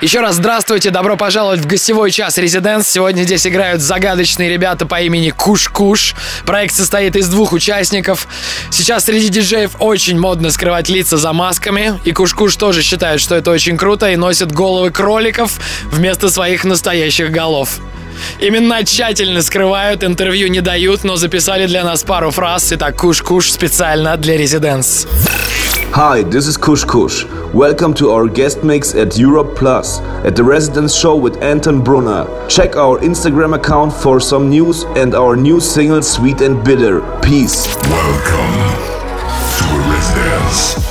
Еще раз здравствуйте, добро пожаловать в гостевой час Резиденс. Сегодня здесь играют загадочные ребята по имени Куш-Куш. Проект состоит из двух участников. Сейчас среди диджеев очень модно скрывать лица за масками. И Куш-Куш тоже считают, что это очень круто и носят головы кроликов вместо своих настоящих голов. Именно тщательно скрывают, интервью не дают, но записали для нас пару фраз. Итак, Куш-Куш специально для Резиденс. Hi, this is Kush Kush. Welcome to our guest mix at Europe Plus at the Residence Show with Anton Brunner. Check our Instagram account for some news and our new single Sweet and Bitter. Peace. Welcome to a Residence.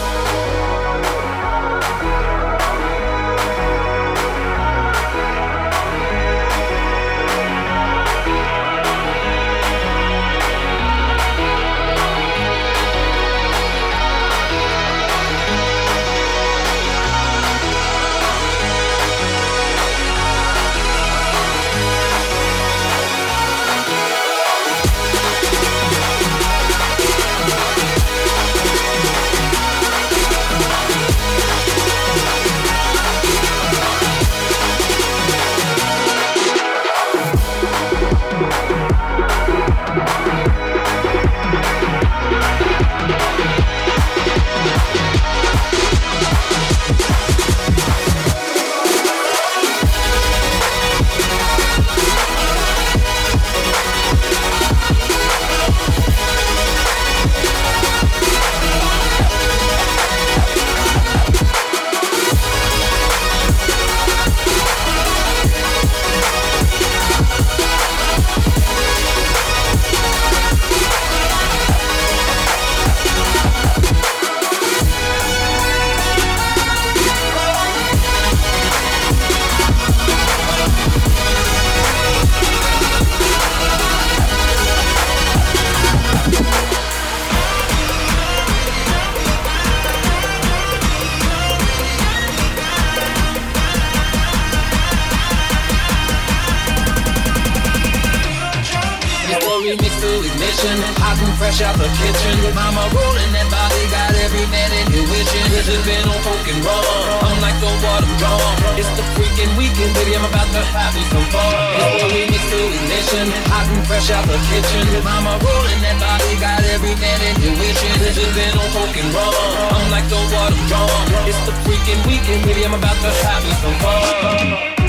Been on fucking raw. I'm like the water drum. It's the freaking weekend, baby. I'm about to have me some fun.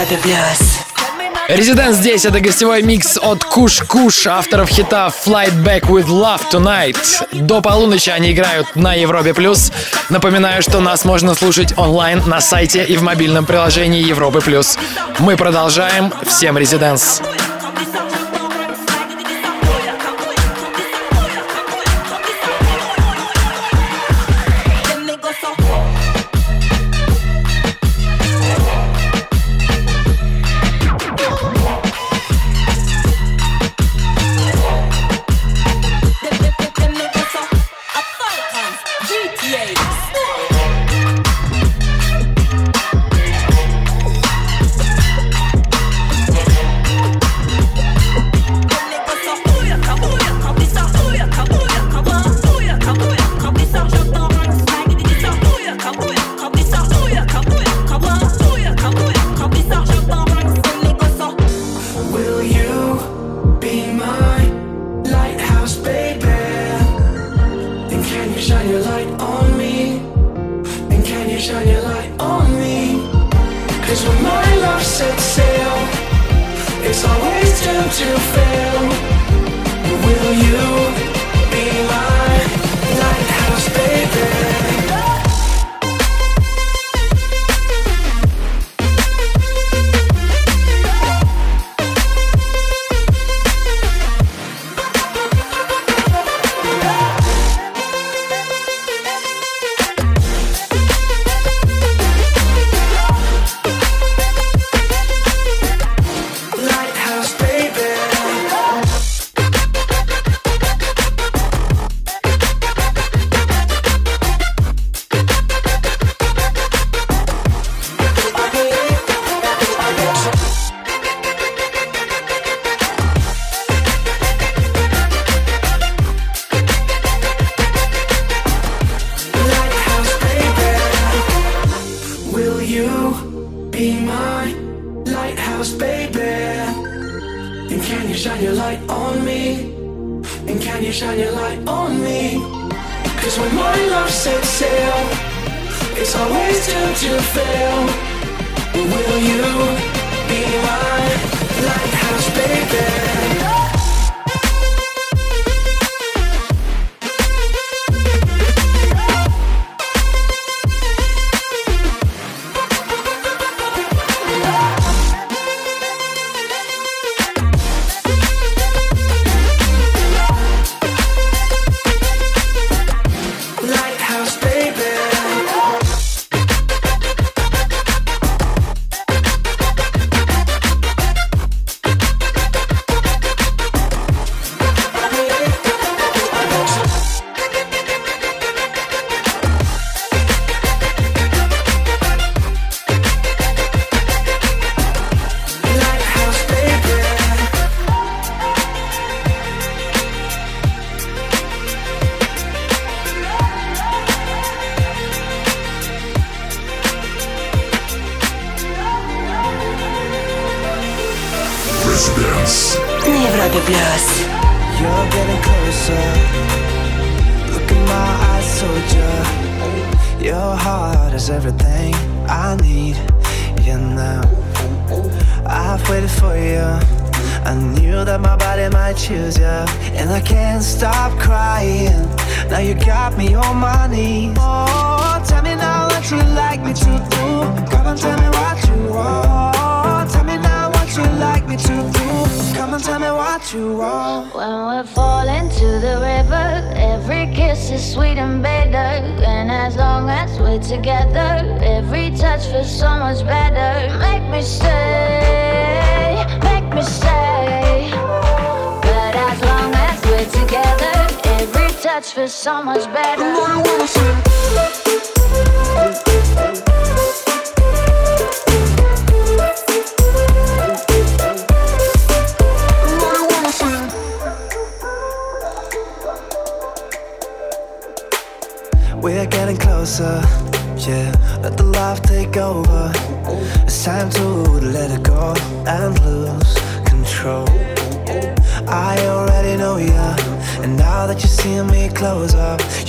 Европе плюс. Резидент здесь, это гостевой микс от Куш Куш, авторов хита Flight Back with Love Tonight. До полуночи они играют на Европе Плюс. Напоминаю, что нас можно слушать онлайн на сайте и в мобильном приложении Европы Плюс. Мы продолжаем. Всем резиденс. Резиденс.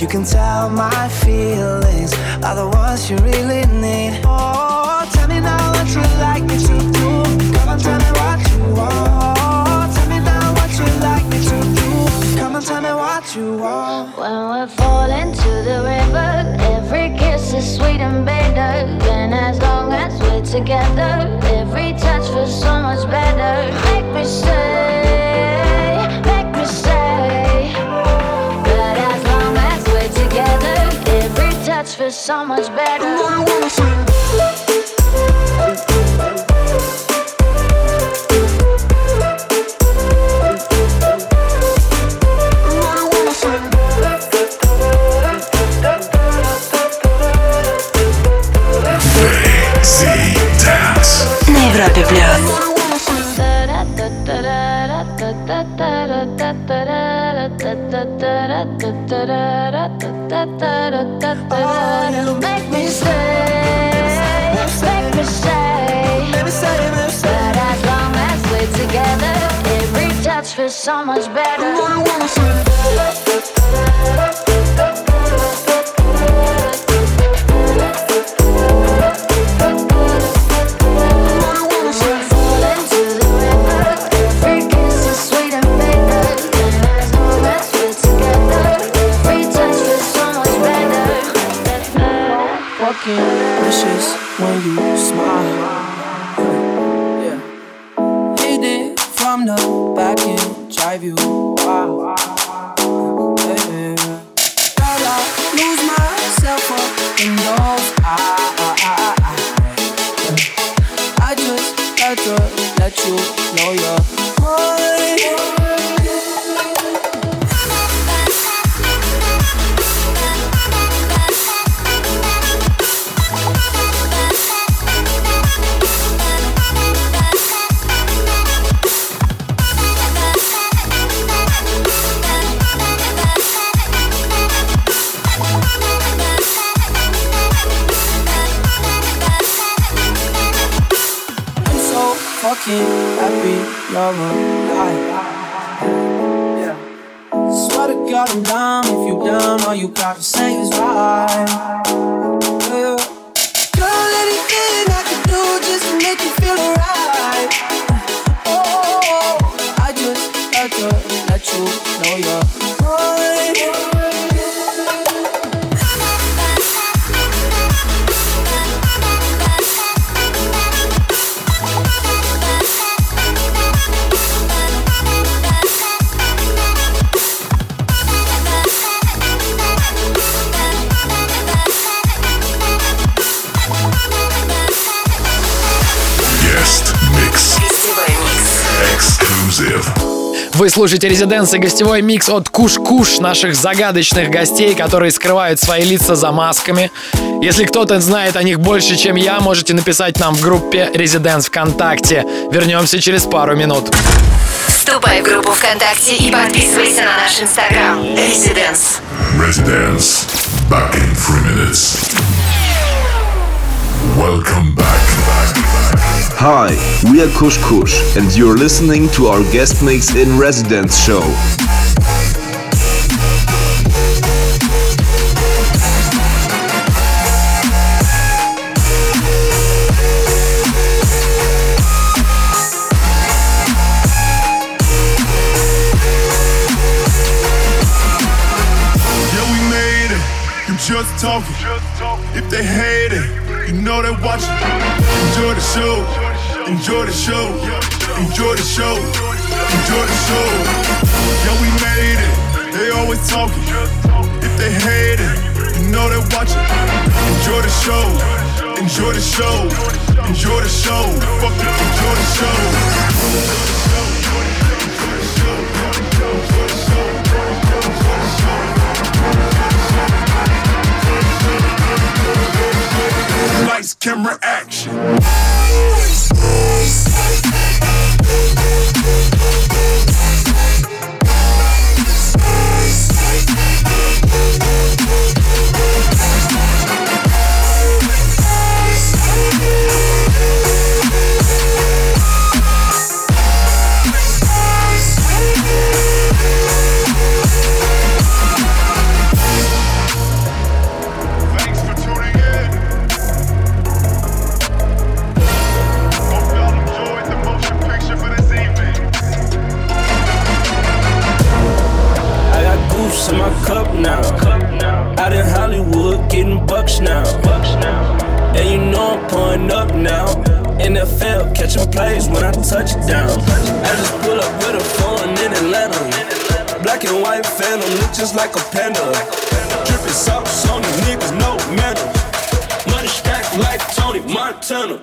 You can tell my feelings are the ones you really need. Oh, tell me now what you like me to do. Come and tell me what you want. Tell me now what you like me to do. Come and tell me what you want. When we're falling to the river, every kiss is sweet and bitter. And as long as we're together, every touch feels so much better. Make me say. feels so much better. Z Dance. На Европе плюс. You feels so much better. Слушаете «Резиденс» и гостевой микс от Куш-Куш, наших загадочных гостей, которые скрывают свои лица за масками. Если кто-то знает о них больше, чем я, можете написать нам в группе «Резиденс ВКонтакте». Вернемся через пару минут. Вступай в группу ВКонтакте и подписывайся на наш инстаграм. Residence. Residence. Back in three minutes. Welcome back. Hi, we are Kush Kush, and you're listening to our guest mix in residence show. Yeah, we made it. You just talking. If they hate it, you know they're watching. Enjoy the show. Enjoy the show. Enjoy the show. Enjoy the show. Yeah, we made it. They always talking. If they hate it, you know they're watching. Enjoy the show. Enjoy the show. Enjoy the show. Fuck it. Enjoy the show. Lights, camera, action. now. Out in Hollywood, getting bucks now. And you know I'm pulling up now. NFL, catching plays when I touch down. I just pull up with a phone in Atlanta. Black and white phantom, look just like a panda. Dripping sauce on the niggas, no metal. Money stacked like Tony Montana.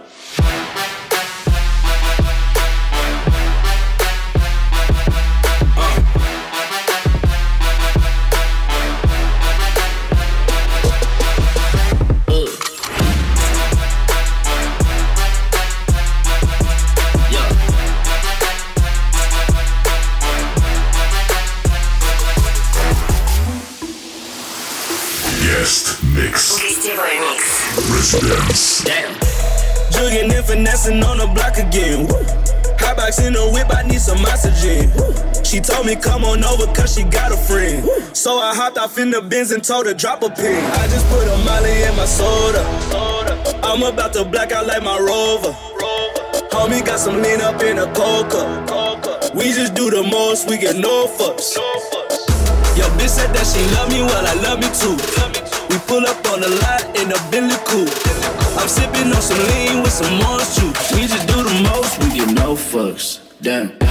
Told me come on over cause she got a friend. So I hopped off in the Benz and told her drop a pin. I just put a molly in my soda. I'm about to black out like my rover. Homie got some lean up in a coca. We just do the most, we get no fucks. Yo, bitch said that she love me, well I love me too. We pull up on the lot in a Bentley coupe. I'm sipping on some lean with some orange juice. We just do the most, we get no fucks. Damn.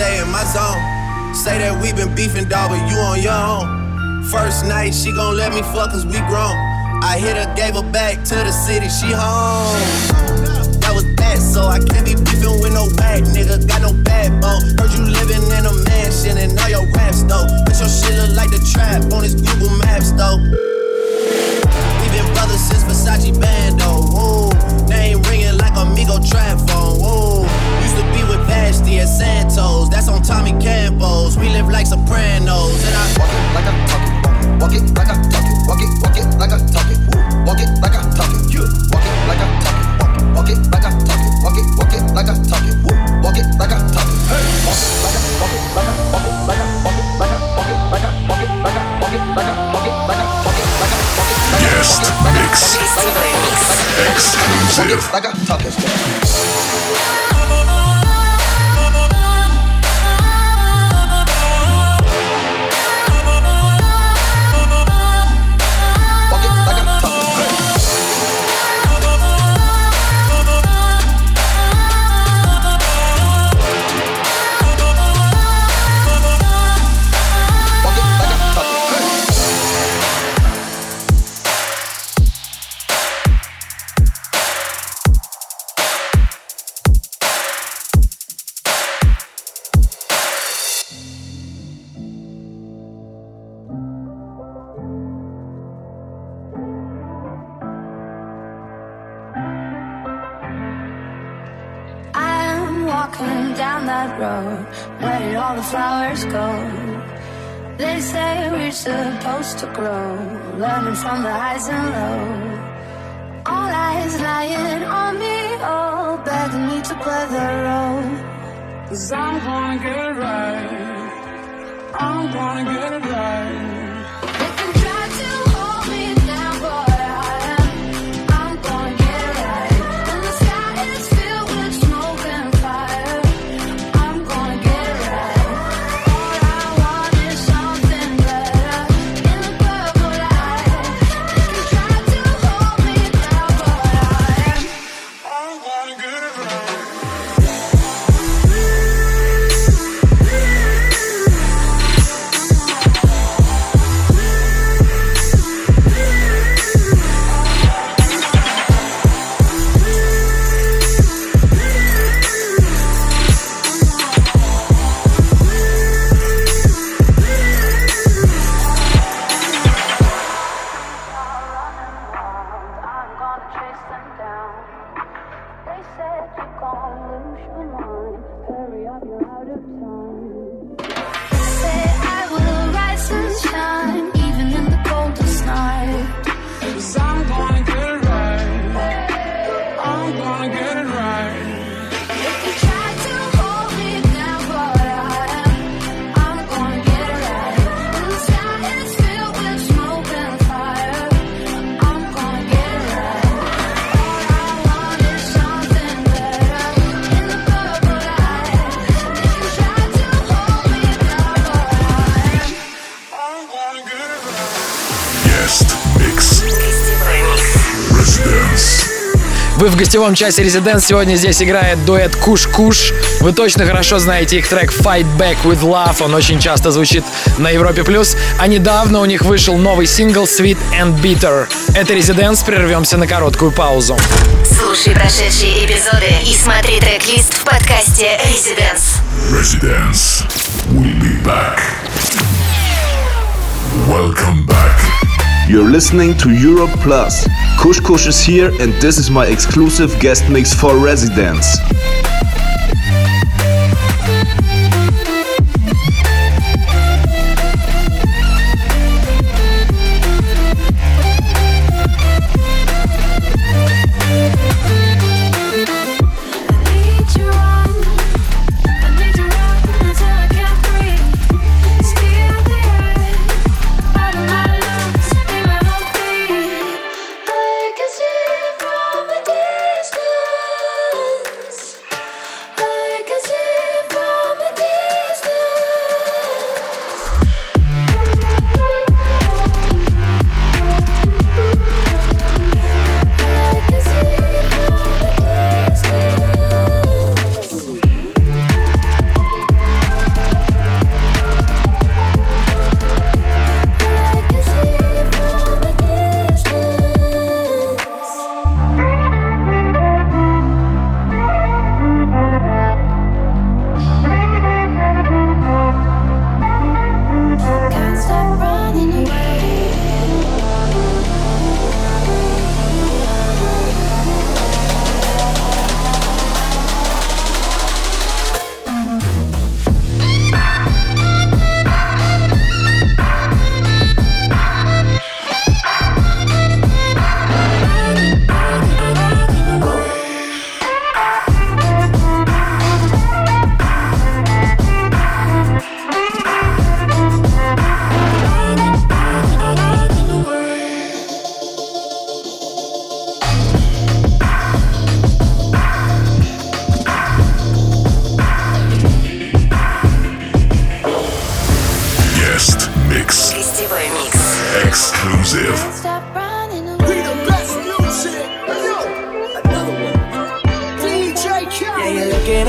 Stay in my zone. Say that we been beefing, dog, but you on your own. First night, she gon' let me fuck cause we grown. I hit her, gave her back to the city, she home. That was bad, so I can't be beefing with no bad nigga. Got no backbone. Heard you living in a mansion and all your raps though. But your shit look like the trap on his Google Maps though. We been brothers since Versace Bando. Whoa. Name ringing like Amigo trap phone. Whoa. Used to be with Vashti at Santos. That's on Tommy Campos. We live like Sopranos. And I walk it like I talk it. Walk it like I talk it. Walk it, walk it like I talk it. Walk it like I talk it. Walk it like I talk it. Walk, walk it like I talk it. Walk it, walk it like I talk it. Walk it like I talk it. Hey. Walk it like I, walk it like I, walk it like I, walk it like I, walk it like I, walk it like I, walk it like I, walk it like I, walk it like I, walk it like I. Guest mix. Exclusive. Like I talk it. Walking down that road. Where did all the flowers go? They say we're supposed to grow, learning from the highs and lows. All eyes lying on me, all begging me to play the role. Cause I'm gonna get it right. I'm gonna get it right. В гостевом часе Residents. Сегодня здесь играет дуэт Куш-Куш. Вы точно хорошо знаете их трек Fight Back with Love. Он очень часто звучит на Европе+. плюс. А недавно у них вышел новый сингл Sweet and Bitter. Это Residents. Прервемся на короткую паузу. Слушай прошедшие эпизоды и смотри трек-лист в подкасте Residence. Residence. We'll be back. Welcome back. You're listening to Europe Plus. Kush Kush is here, and this is my exclusive guest mix for Residence.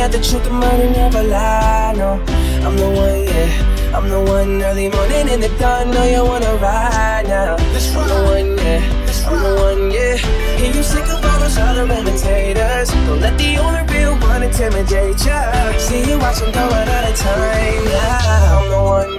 At the truth, the money never lie. No, I'm the one, yeah. I'm the one early morning in the dawn. No, you wanna ride now. I'm the one, yeah. I'm the one, yeah. Hear you sick of all those other imitators. Don't let the only real one intimidate ya. See you watching going out of time. Yeah, I'm the one,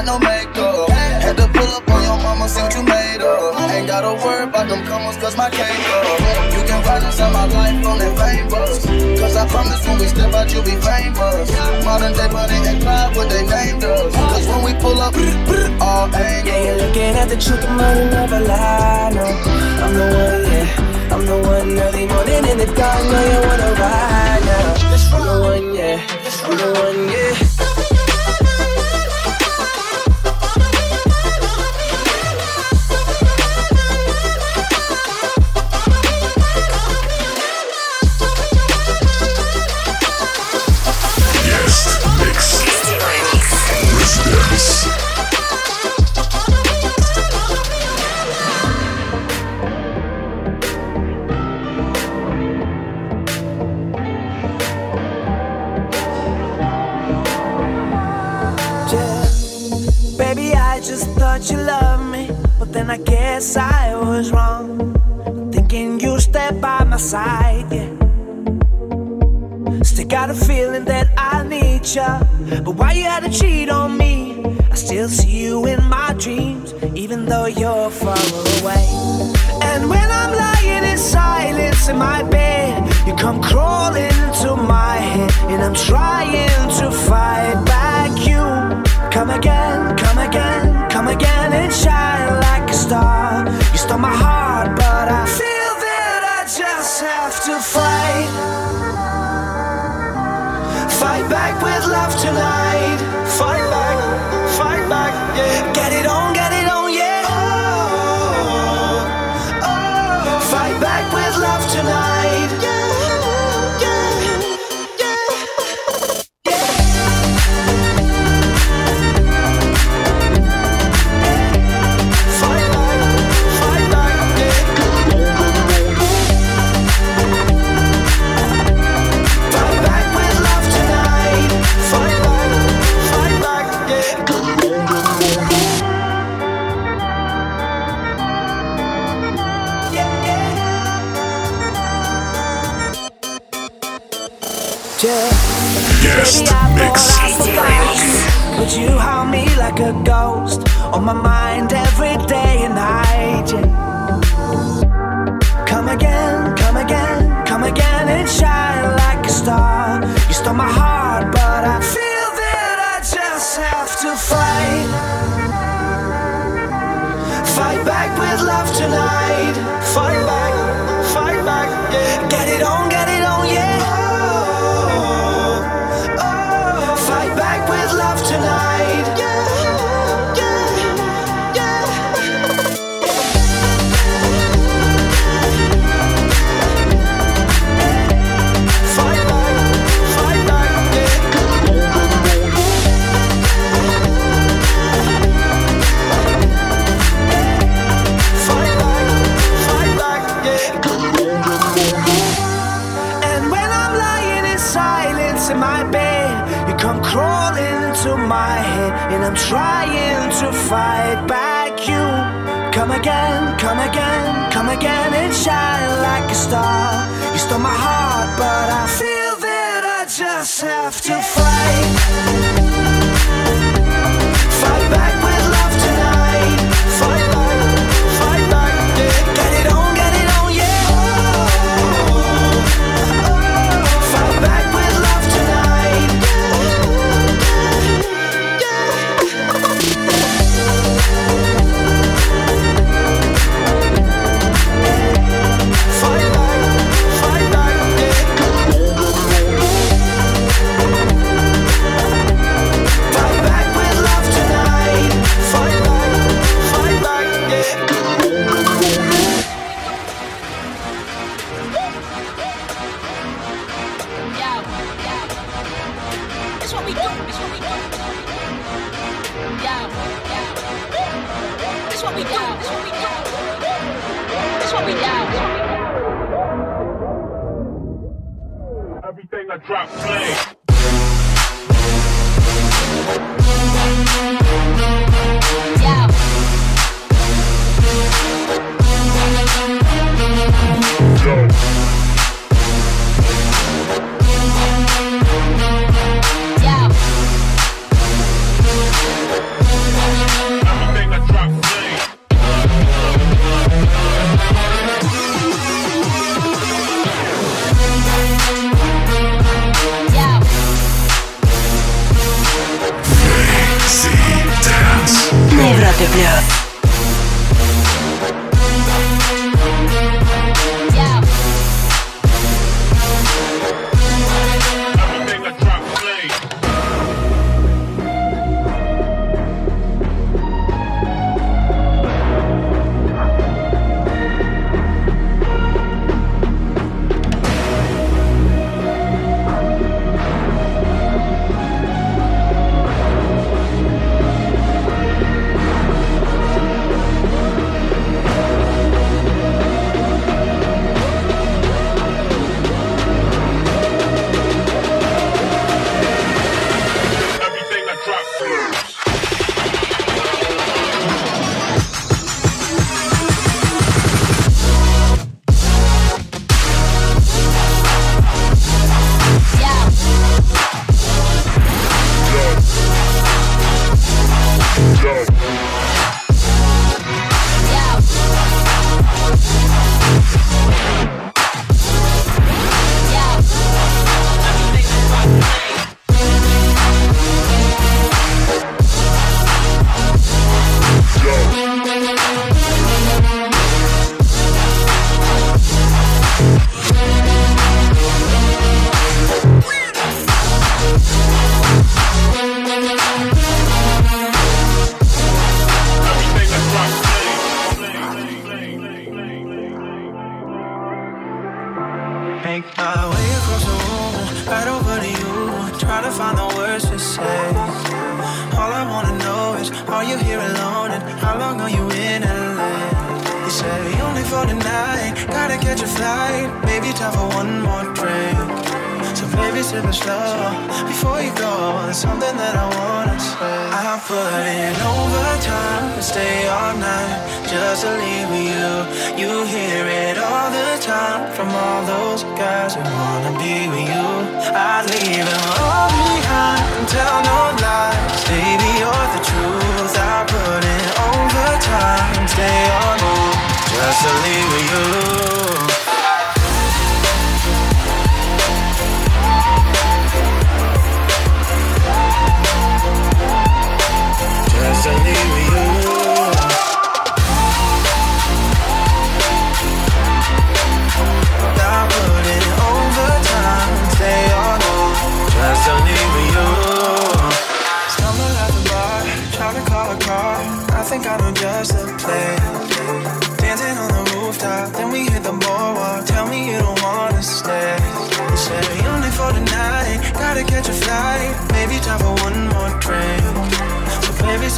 without no makeup. Had to pull up on your mama, see what you made of. Ain't gotta worry about them comers, cause my cake up. You can ride inside my life on that fame bus. Cause I promise when we step out, you'll be famous. Modern day Bonnie and Clyde, what they named us. Cause when we pull up, all angles. Yeah, you're looking at the truth, the money never lie. No, I'm the one, yeah. I'm the one early morning in the dark. No, you wanna ride now. I'm the one, yeah. I'm the one, yeah. Come again, come again, come again and shine like a star. You stole my heart, but I feel that I just have to fight. Drop play.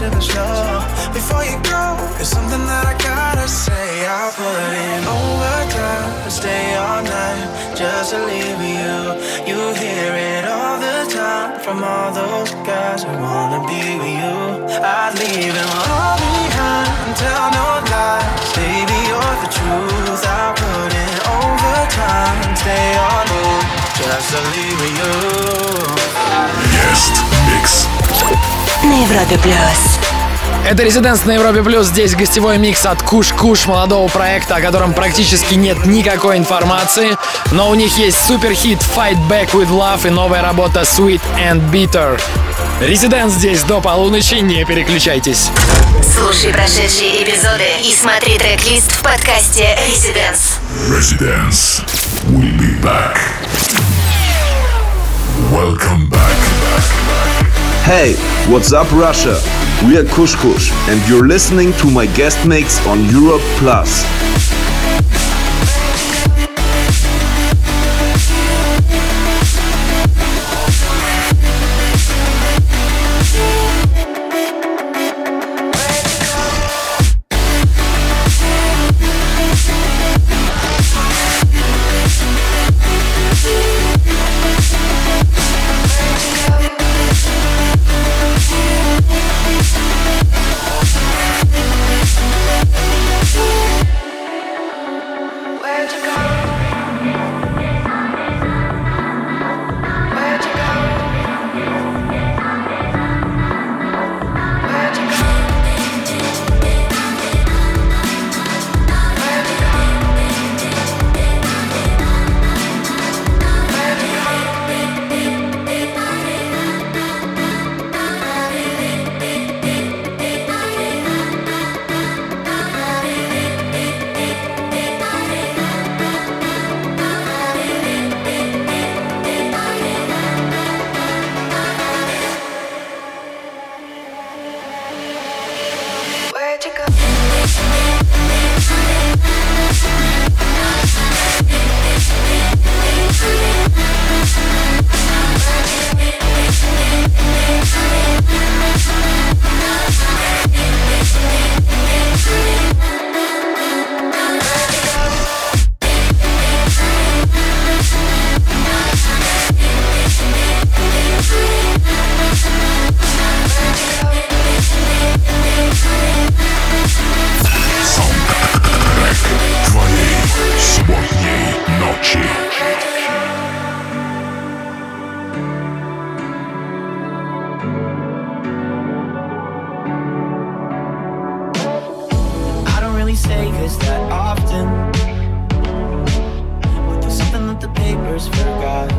Sip it slow before you go. There's something that I gotta say. I'll put in overtime, stay all night just to leave you. You hear it all the time from all those guys who wanna be with you. I'd leave them all behind and tell no lies. Baby, you're the truth. I put in overtime, stay on move just to leave you. Guest Mix. На Европе плюс. Это «Резиденс» на Европе Плюс. Здесь гостевой микс от Куш Куш, молодого проекта, о котором практически нет никакой информации. Но у них есть суперхит «Fight Back with Love» и новая работа «Sweet and Bitter». «Резиденс» здесь до полуночи, не переключайтесь. Слушай прошедшие эпизоды и смотри трек-лист в подкасте Residence. Residence. We'll be back. Welcome back. Hey, what's up, Russia? We are Kush Kush, and you're listening to my guest mix on Europe Plus. Really that often. But there's something that the papers forgot.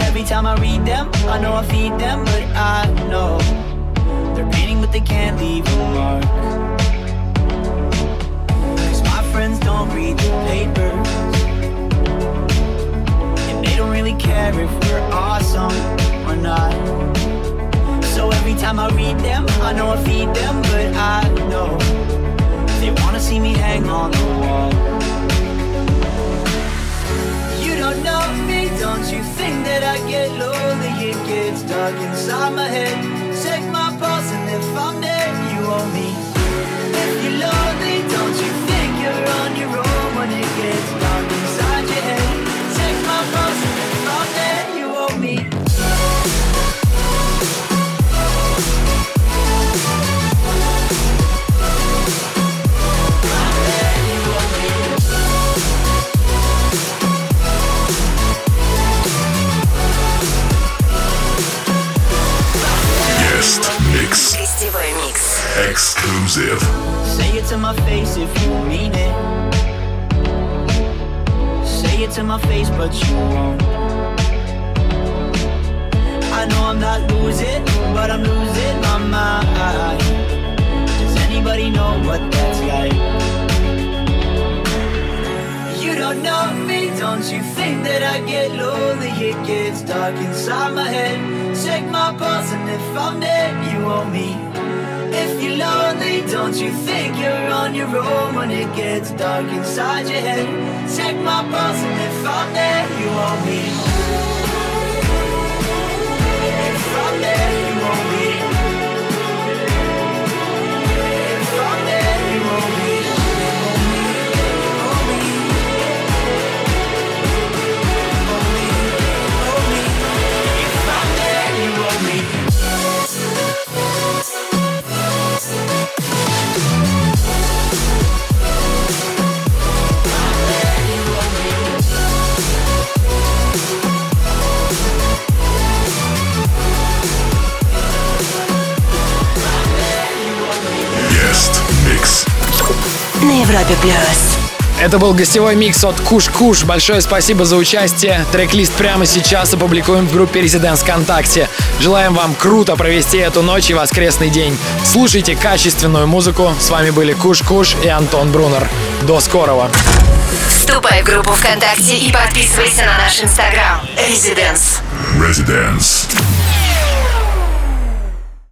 Every time I read them, I know I feed them, but I know they're painting, but they can't leave a mark. Cause my friends don't read the papers. And they don't really care if we're awesome or not. So every time I read them, I know I feed them, but I know they wanna see me hang on the wall. You don't know me, don't you think that I get lonely? It gets dark inside my head. Check my pulse, and if I'm dead, you owe me. Remix. Exclusive. Say it to my face if you mean it. Say it to my face, but you won't. I know I'm not losing, but I'm losing my mind. Does anybody know what that's like? You don't know me, don't you think that I get lonely? It gets dark inside my head. Check my pulse, and if I'm dead, you owe me. If you're lonely, don't you think you're on your own when it gets dark inside your head? Check my pulse, and if I'm there, you won't me. На Европе плюс. Это был гостевой микс от Куш-Куш. Большое спасибо за участие. Трек-лист прямо сейчас опубликуем в группе Residents ВКонтакте. Желаем вам круто провести эту ночь и воскресный день. Слушайте качественную музыку. С вами были Куш-Куш и Антон Брунер. До скорого. Вступай в группу ВКонтакте и подписывайся на наш инстаграм. Residence. Residence.